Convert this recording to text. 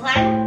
喜欢。